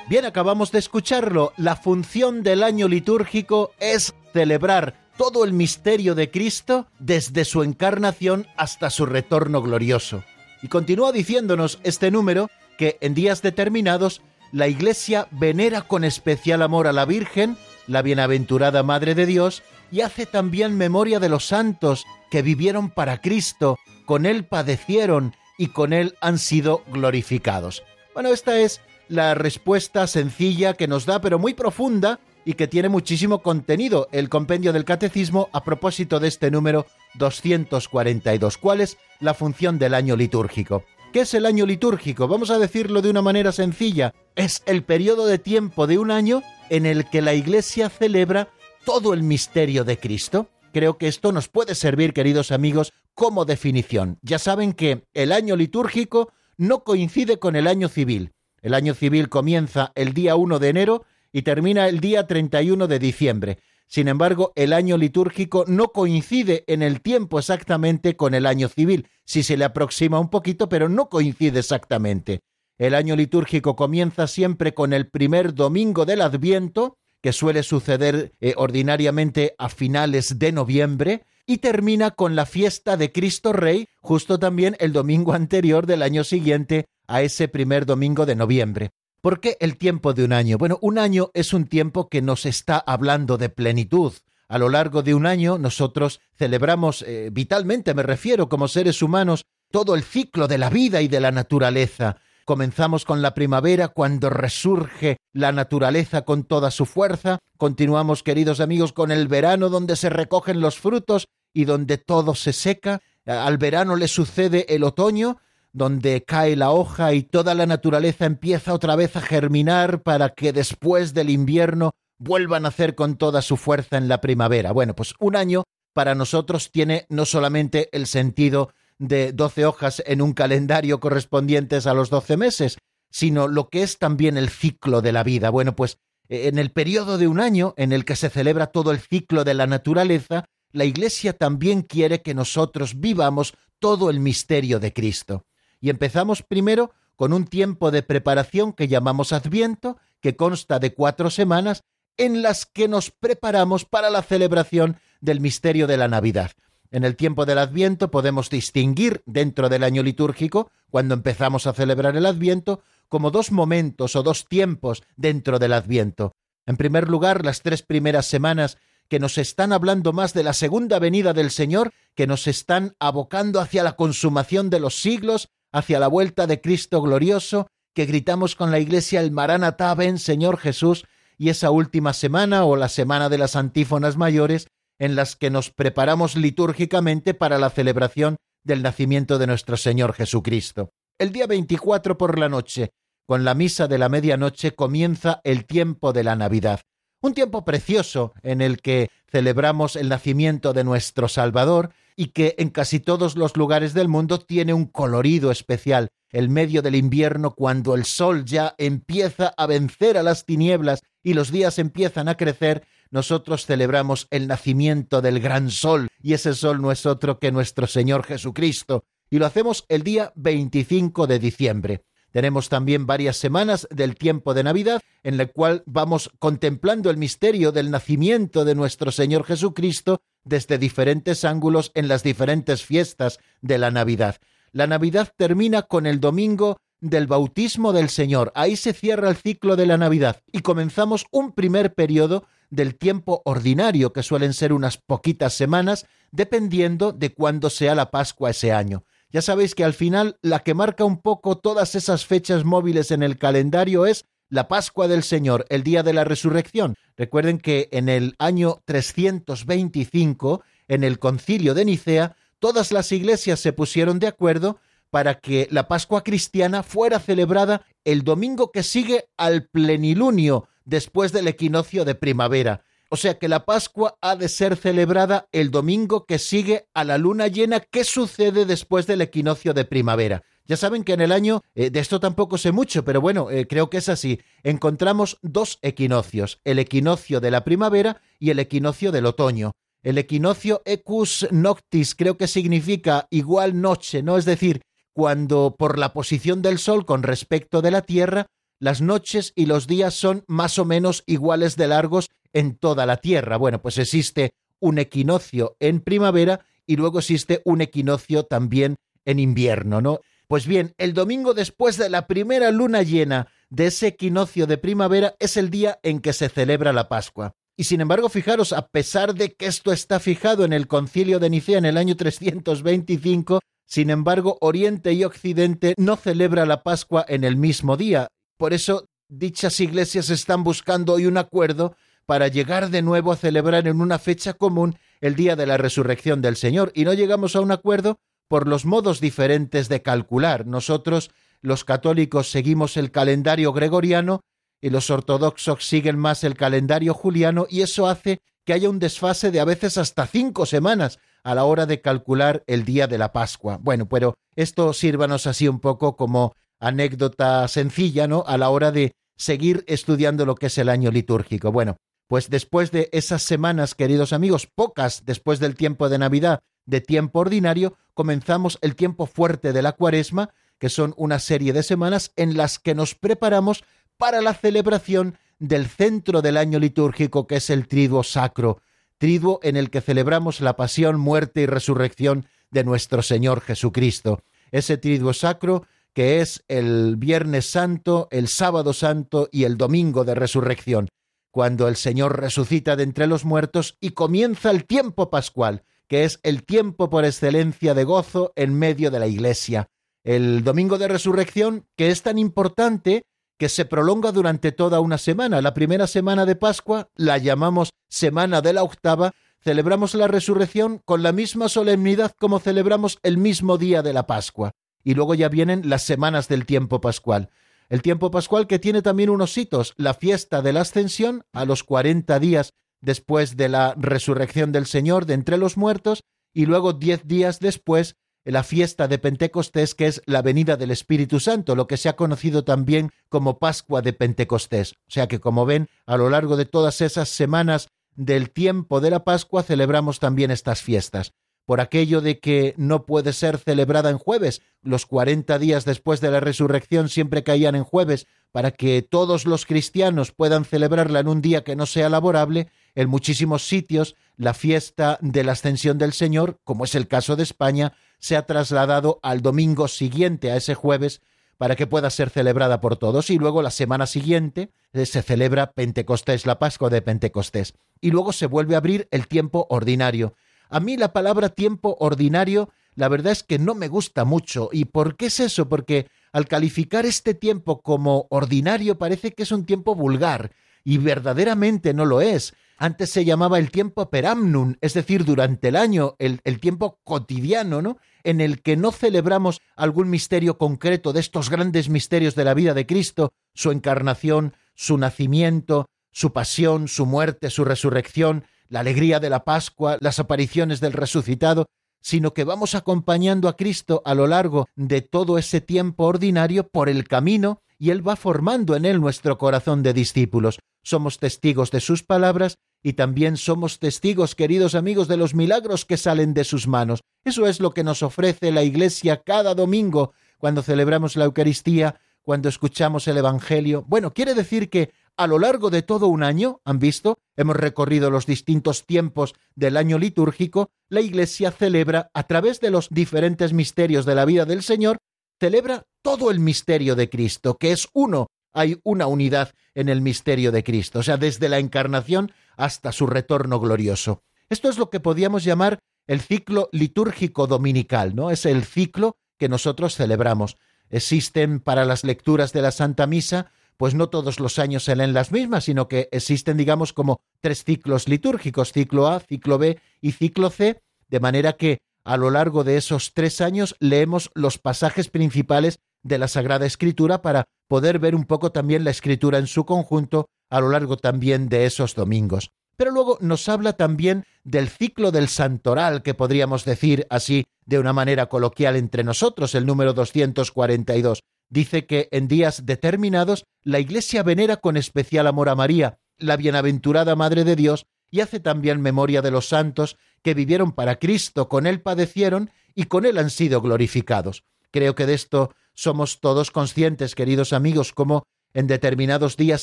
Bien, acabamos de escucharlo. La función del año litúrgico es celebrar todo el misterio de Cristo desde su encarnación hasta su retorno glorioso. Y continúa diciéndonos este número que en días determinados la Iglesia venera con especial amor a la Virgen, la bienaventurada Madre de Dios, y hace también memoria de los santos que vivieron para Cristo, con Él padecieron y con Él han sido glorificados. Bueno, esta es la respuesta sencilla que nos da, pero muy profunda y que tiene muchísimo contenido, el compendio del catecismo a propósito de este número 242. ¿Cuál es la función del año litúrgico? ¿Qué es el año litúrgico? Vamos a decirlo de una manera sencilla. Es el periodo de tiempo de un año en el que la Iglesia celebra todo el misterio de Cristo. Creo que esto nos puede servir, queridos amigos, como definición. Ya saben que el año litúrgico no coincide con el año civil. El año civil comienza el día 1 de enero y termina el día 31 de diciembre. Sin embargo, el año litúrgico no coincide en el tiempo exactamente con el año civil, si se le aproxima un poquito, pero no coincide exactamente. El año litúrgico comienza siempre con el primer domingo del Adviento, que suele suceder eh, ordinariamente a finales de noviembre, y termina con la fiesta de Cristo Rey, justo también el domingo anterior del año siguiente a ese primer domingo de noviembre. ¿Por qué el tiempo de un año? Bueno, un año es un tiempo que nos está hablando de plenitud. A lo largo de un año nosotros celebramos, eh, vitalmente me refiero, como seres humanos, todo el ciclo de la vida y de la naturaleza. Comenzamos con la primavera cuando resurge la naturaleza con toda su fuerza. Continuamos, queridos amigos, con el verano donde se recogen los frutos y donde todo se seca. Al verano le sucede el otoño, donde cae la hoja y toda la naturaleza empieza otra vez a germinar para que después del invierno vuelva a nacer con toda su fuerza en la primavera. Bueno, pues un año para nosotros tiene no solamente el sentido de doce hojas en un calendario correspondientes a los doce meses, sino lo que es también el ciclo de la vida. Bueno, pues en el periodo de un año en el que se celebra todo el ciclo de la naturaleza, la Iglesia también quiere que nosotros vivamos todo el misterio de Cristo. Y empezamos primero con un tiempo de preparación que llamamos Adviento, que consta de cuatro semanas en las que nos preparamos para la celebración del misterio de la Navidad. En el tiempo del Adviento podemos distinguir dentro del año litúrgico, cuando empezamos a celebrar el Adviento, como dos momentos o dos tiempos dentro del Adviento. En primer lugar, las tres primeras semanas que nos están hablando más de la segunda venida del Señor, que nos están abocando hacia la consumación de los siglos, hacia la vuelta de Cristo glorioso, que gritamos con la iglesia el Maranatá, ven Señor Jesús, y esa última semana o la semana de las antífonas mayores, en las que nos preparamos litúrgicamente para la celebración del nacimiento de nuestro Señor Jesucristo. El día 24 por la noche, con la misa de la medianoche, comienza el tiempo de la Navidad. Un tiempo precioso en el que celebramos el nacimiento de nuestro Salvador y que en casi todos los lugares del mundo tiene un colorido especial. El medio del invierno, cuando el sol ya empieza a vencer a las tinieblas y los días empiezan a crecer, nosotros celebramos el nacimiento del gran sol, y ese sol no es otro que nuestro Señor Jesucristo, y lo hacemos el día 25 de diciembre. Tenemos también varias semanas del tiempo de Navidad en el cual vamos contemplando el misterio del nacimiento de nuestro Señor Jesucristo desde diferentes ángulos en las diferentes fiestas de la Navidad. La Navidad termina con el domingo del bautismo del Señor. Ahí se cierra el ciclo de la Navidad y comenzamos un primer periodo del tiempo ordinario, que suelen ser unas poquitas semanas, dependiendo de cuándo sea la Pascua ese año. Ya sabéis que al final la que marca un poco todas esas fechas móviles en el calendario es la Pascua del Señor, el día de la resurrección. Recuerden que en el año 325, en el concilio de Nicea, todas las iglesias se pusieron de acuerdo para que la Pascua cristiana fuera celebrada el domingo que sigue al plenilunio después del equinoccio de primavera. O sea que la Pascua ha de ser celebrada el domingo que sigue a la luna llena que sucede después del equinoccio de primavera. Ya saben que en el año, eh, de esto tampoco sé mucho, pero bueno, eh, creo que es así, encontramos dos equinoccios, el equinoccio de la primavera y el equinoccio del otoño. El equinoccio ecus noctis creo que significa igual noche, ¿no? Es decir, cuando por la posición del Sol con respecto de la Tierra, las noches y los días son más o menos iguales de largos en toda la Tierra. Bueno, pues existe un equinoccio en primavera y luego existe un equinoccio también en invierno, ¿no? Pues bien, el domingo después de la primera luna llena de ese equinoccio de primavera es el día en que se celebra la Pascua. Y sin embargo, fijaros, a pesar de que esto está fijado en el concilio de Nicea en el año 325, sin embargo, Oriente y Occidente no celebra la Pascua en el mismo día. Por eso, dichas iglesias están buscando hoy un acuerdo para llegar de nuevo a celebrar en una fecha común el día de la resurrección del Señor. Y no llegamos a un acuerdo por los modos diferentes de calcular. Nosotros, los católicos, seguimos el calendario gregoriano y los ortodoxos siguen más el calendario juliano y eso hace que haya un desfase de a veces hasta cinco semanas a la hora de calcular el día de la Pascua. Bueno, pero esto sírvanos así un poco como anécdota sencilla, ¿no? A la hora de seguir estudiando lo que es el año litúrgico. Bueno, pues después de esas semanas, queridos amigos, pocas después del tiempo de Navidad, de tiempo ordinario, comenzamos el tiempo fuerte de la cuaresma, que son una serie de semanas en las que nos preparamos para la celebración del centro del año litúrgico, que es el triduo sacro, triduo en el que celebramos la pasión, muerte y resurrección de nuestro Señor Jesucristo. Ese triduo sacro que es el Viernes Santo, el Sábado Santo y el Domingo de Resurrección, cuando el Señor resucita de entre los muertos y comienza el tiempo pascual, que es el tiempo por excelencia de gozo en medio de la Iglesia. El domingo de resurrección, que es tan importante que se prolonga durante toda una semana. La primera semana de Pascua la llamamos Semana de la Octava, celebramos la resurrección con la misma solemnidad como celebramos el mismo día de la Pascua. Y luego ya vienen las semanas del tiempo pascual. El tiempo pascual que tiene también unos hitos, la fiesta de la ascensión a los cuarenta días después de la resurrección del Señor de entre los muertos, y luego diez días después la fiesta de Pentecostés, que es la venida del Espíritu Santo, lo que se ha conocido también como Pascua de Pentecostés. O sea que, como ven, a lo largo de todas esas semanas del tiempo de la Pascua celebramos también estas fiestas. Por aquello de que no puede ser celebrada en jueves, los cuarenta días después de la resurrección siempre caían en jueves, para que todos los cristianos puedan celebrarla en un día que no sea laborable, en muchísimos sitios la fiesta de la ascensión del Señor, como es el caso de España, se ha trasladado al domingo siguiente a ese jueves para que pueda ser celebrada por todos. Y luego la semana siguiente eh, se celebra Pentecostés, la Pascua de Pentecostés. Y luego se vuelve a abrir el tiempo ordinario. A mí la palabra tiempo ordinario la verdad es que no me gusta mucho. ¿Y por qué es eso? Porque al calificar este tiempo como ordinario parece que es un tiempo vulgar y verdaderamente no lo es. Antes se llamaba el tiempo peramnum, es decir, durante el año, el, el, tiempo cotidiano, ¿no? En el que no celebramos algún misterio concreto de estos grandes misterios de la vida de Cristo, su encarnación, su nacimiento, su pasión, su muerte, su resurrección, la alegría de la Pascua, las apariciones del resucitado, sino que vamos acompañando a Cristo a lo largo de todo ese tiempo ordinario por el camino y Él va formando en Él nuestro corazón de discípulos. Somos testigos de sus palabras y también somos testigos, queridos amigos, de los milagros que salen de sus manos. Eso es lo que nos ofrece la Iglesia cada domingo cuando celebramos la Eucaristía, cuando escuchamos el Evangelio. Bueno, quiere decir que a lo largo de todo un año, ¿han visto? Hemos recorrido los distintos tiempos del año litúrgico, la Iglesia celebra, a través de los diferentes misterios de la vida del Señor, celebra todo el misterio de Cristo, que es uno, hay una unidad en el misterio de Cristo, o sea, desde la encarnación hasta su retorno glorioso. Esto es lo que podríamos llamar el ciclo litúrgico dominical, ¿no? Es el ciclo que nosotros celebramos. Existen para las lecturas de la Santa Misa, pues no todos los años se leen las mismas, sino que existen, digamos, como tres ciclos litúrgicos, ciclo A, ciclo B y ciclo C, de manera que a lo largo de esos tres años leemos los pasajes principales de la Sagrada Escritura para poder ver un poco también la Escritura en su conjunto a lo largo también de esos domingos. Pero luego nos habla también del ciclo del santoral, que podríamos decir así de una manera coloquial entre nosotros, el número 242. Dice que en días determinados la Iglesia venera con especial amor a María, la bienaventurada Madre de Dios, y hace también memoria de los santos que vivieron para Cristo, con Él padecieron y con Él han sido glorificados. Creo que de esto somos todos conscientes, queridos amigos, como en determinados días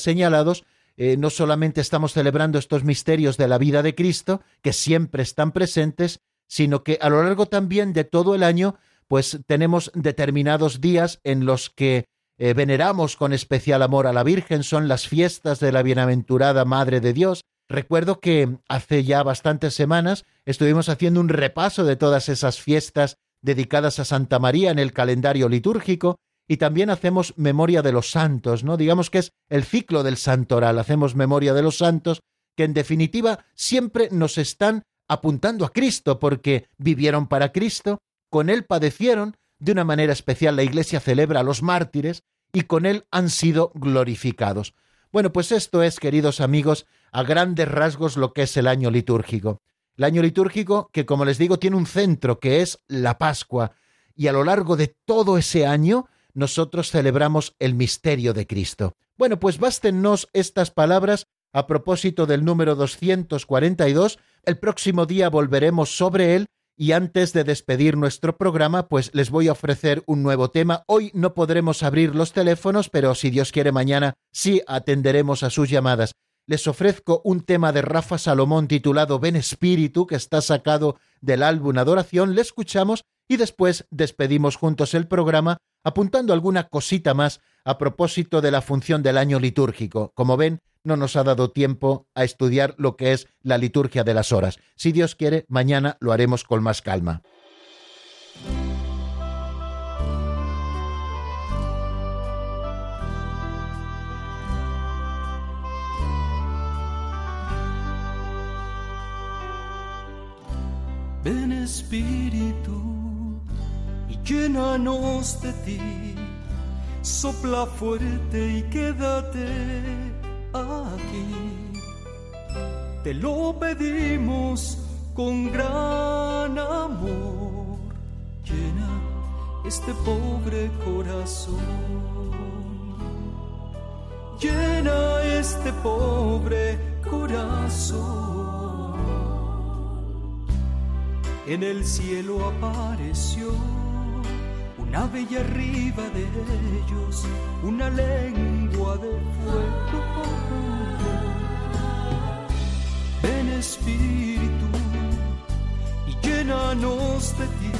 señalados eh, no solamente estamos celebrando estos misterios de la vida de Cristo, que siempre están presentes, sino que a lo largo también de todo el año, pues tenemos determinados días en los que eh, veneramos con especial amor a la Virgen, son las fiestas de la bienaventurada Madre de Dios, Recuerdo que hace ya bastantes semanas estuvimos haciendo un repaso de todas esas fiestas dedicadas a Santa María en el calendario litúrgico y también hacemos memoria de los santos, ¿no? Digamos que es el ciclo del santoral, hacemos memoria de los santos que en definitiva siempre nos están apuntando a Cristo porque vivieron para Cristo, con Él padecieron, de una manera especial la Iglesia celebra a los mártires y con Él han sido glorificados. Bueno, pues esto es, queridos amigos, a grandes rasgos lo que es el año litúrgico. El año litúrgico que, como les digo, tiene un centro que es la Pascua, y a lo largo de todo ese año nosotros celebramos el misterio de Cristo. Bueno, pues bástennos estas palabras a propósito del número 242. El próximo día volveremos sobre él y antes de despedir nuestro programa, pues les voy a ofrecer un nuevo tema. Hoy no podremos abrir los teléfonos, pero si Dios quiere mañana sí atenderemos a sus llamadas. Les ofrezco un tema de Rafa Salomón titulado Ven Espíritu, que está sacado del álbum Adoración. Le escuchamos y después despedimos juntos el programa apuntando alguna cosita más a propósito de la función del año litúrgico. Como ven, no nos ha dado tiempo a estudiar lo que es la liturgia de las horas. Si Dios quiere, mañana lo haremos con más calma. Ven Espíritu llénanos de ti, sopla fuerte y quédate aquí. Te lo pedimos con gran amor, llena este pobre corazón. Llena este pobre corazón. En el cielo apareció nave y arriba de ellos una lengua de fuego. Ven Espíritu y llénanos de ti,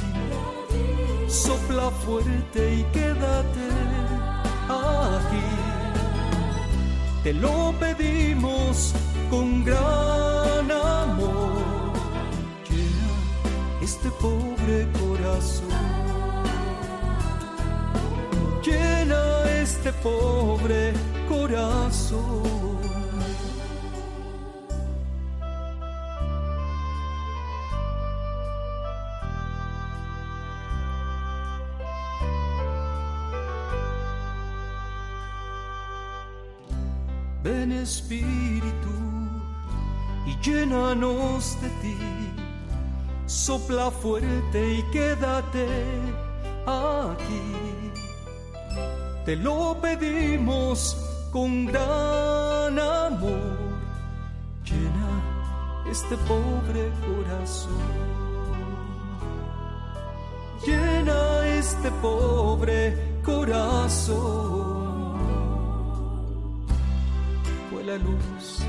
sopla fuerte y quédate aquí. Te lo pedimos con gran amor, llena este pobre corazón llena este pobre corazón. Ven Espíritu y llénanos de ti, sopla fuerte y quédate aquí te lo pedimos con gran amor. Llena este pobre corazón. Llena este pobre corazón. Fue la luz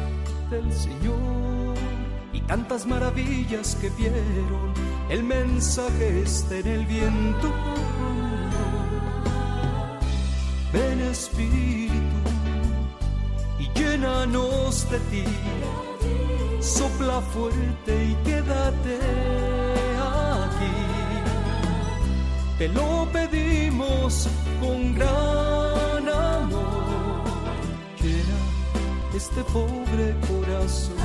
del Señor y tantas maravillas que vieron. El mensaje está en el viento Espíritu y llénanos de ti. Sopla fuerte y quédate aquí. Te lo pedimos con gran amor. Llena este pobre corazón.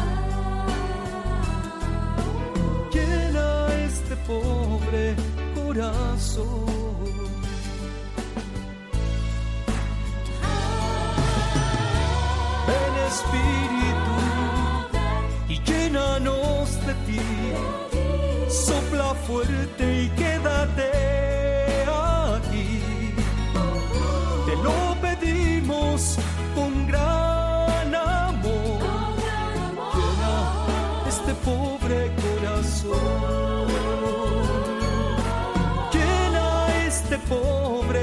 Llena este pobre corazón. Espíritu y llénanos de ti. Sopla fuerte y quédate aquí. Te lo pedimos con gran amor. Llena este pobre corazón. Llena este pobre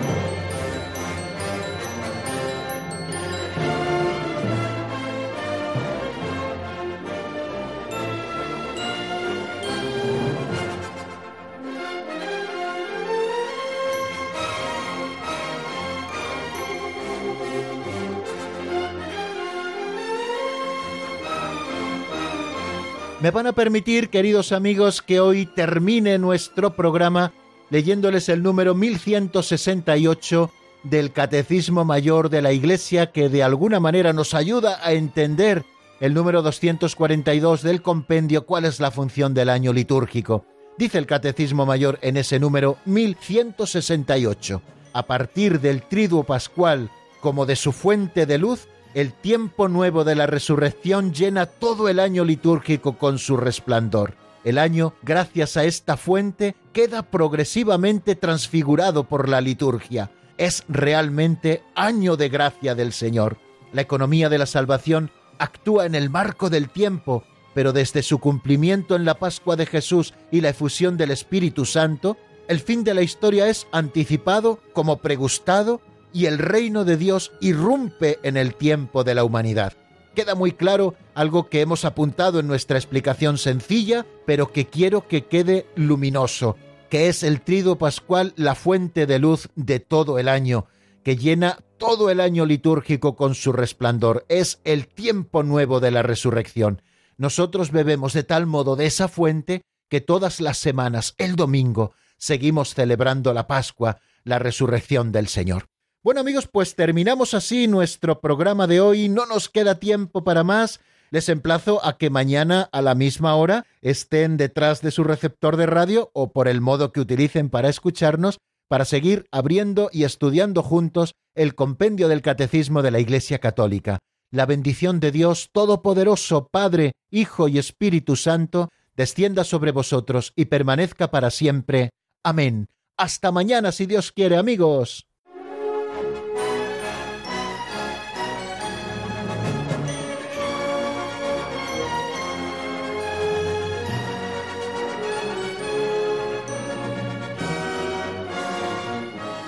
Me van a permitir, queridos amigos, que hoy termine nuestro programa leyéndoles el número 1168 del Catecismo Mayor de la Iglesia que de alguna manera nos ayuda a entender el número 242 del compendio cuál es la función del año litúrgico. Dice el Catecismo Mayor en ese número 1168. A partir del triduo pascual como de su fuente de luz, el tiempo nuevo de la resurrección llena todo el año litúrgico con su resplandor. El año, gracias a esta fuente, queda progresivamente transfigurado por la liturgia. Es realmente año de gracia del Señor. La economía de la salvación actúa en el marco del tiempo, pero desde su cumplimiento en la Pascua de Jesús y la efusión del Espíritu Santo, el fin de la historia es anticipado como pregustado y el reino de Dios irrumpe en el tiempo de la humanidad. Queda muy claro algo que hemos apuntado en nuestra explicación sencilla, pero que quiero que quede luminoso, que es el trido pascual la fuente de luz de todo el año, que llena todo el año litúrgico con su resplandor. Es el tiempo nuevo de la resurrección. Nosotros bebemos de tal modo de esa fuente que todas las semanas, el domingo, seguimos celebrando la Pascua, la resurrección del Señor. Bueno amigos, pues terminamos así nuestro programa de hoy. No nos queda tiempo para más. Les emplazo a que mañana a la misma hora estén detrás de su receptor de radio o por el modo que utilicen para escucharnos para seguir abriendo y estudiando juntos el compendio del Catecismo de la Iglesia Católica. La bendición de Dios Todopoderoso, Padre, Hijo y Espíritu Santo, descienda sobre vosotros y permanezca para siempre. Amén. Hasta mañana, si Dios quiere, amigos.